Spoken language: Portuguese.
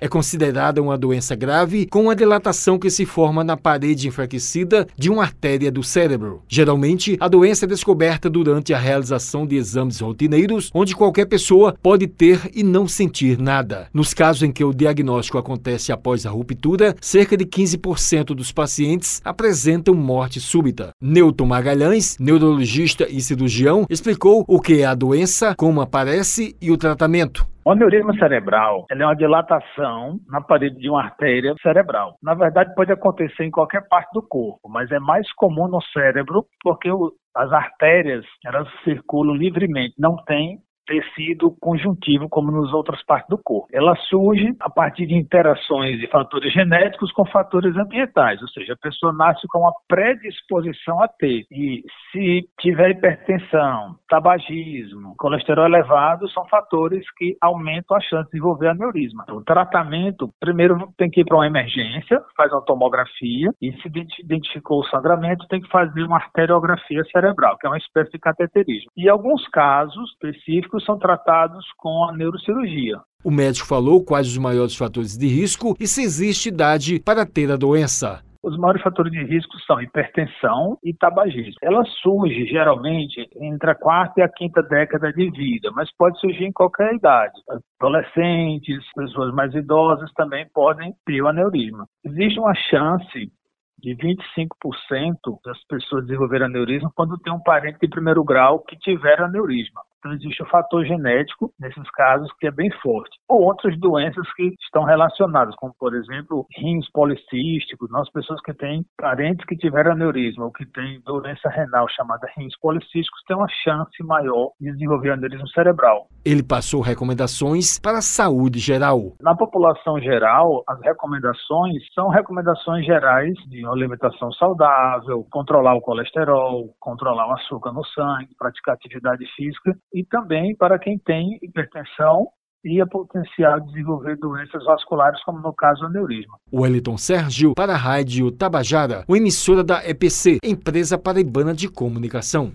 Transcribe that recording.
É considerada uma doença grave com uma dilatação que se forma na parede enfraquecida de uma artéria do cérebro. Geralmente, a doença é descoberta durante a realização de exames rotineiros, onde qualquer pessoa pode ter e não sentir nada. Nos casos em que o diagnóstico acontece após a ruptura, cerca de 15% dos pacientes apresentam morte súbita. Newton Magalhães, neurologista e cirurgião, explicou o que é a doença, como aparece e o tratamento. O aneurisma cerebral é uma dilatação na parede de uma artéria cerebral. Na verdade, pode acontecer em qualquer parte do corpo, mas é mais comum no cérebro porque o, as artérias elas circulam livremente, não tem tecido conjuntivo como nas outras partes do corpo. Ela surge a partir de interações de fatores genéticos com fatores ambientais, ou seja, a pessoa nasce com uma predisposição a ter. E se tiver hipertensão, tabagismo, colesterol elevado, são fatores que aumentam a chance de desenvolver aneurisma. Então, o tratamento, primeiro tem que ir para uma emergência, faz uma tomografia e se identificou o sangramento, tem que fazer uma arteriografia cerebral, que é uma espécie de cateterismo. E alguns casos específicos são tratados com a neurocirurgia. O médico falou quais os maiores fatores de risco e se existe idade para ter a doença. Os maiores fatores de risco são hipertensão e tabagismo. Ela surge geralmente entre a quarta e a quinta década de vida, mas pode surgir em qualquer idade. Adolescentes, pessoas mais idosas também podem ter o aneurisma. Existe uma chance de 25% das pessoas desenvolverem aneurisma quando tem um parente de primeiro grau que tiver aneurisma. Então, existe o fator genético, nesses casos, que é bem forte. Ou outras doenças que estão relacionadas, como, por exemplo, rins policísticos. Nós, pessoas que têm parentes que tiveram aneurisma ou que têm doença renal chamada rins policísticos, têm uma chance maior de desenvolver aneurisma cerebral. Ele passou recomendações para a saúde geral. Na população geral, as recomendações são recomendações gerais de uma alimentação saudável, controlar o colesterol, controlar o açúcar no sangue, praticar atividade física e também para quem tem hipertensão e a potencial de desenvolver doenças vasculares, como no caso aneurisma. Wellington Sérgio, para a Rádio Tabajara, emissora da EPC, Empresa Paraibana de Comunicação.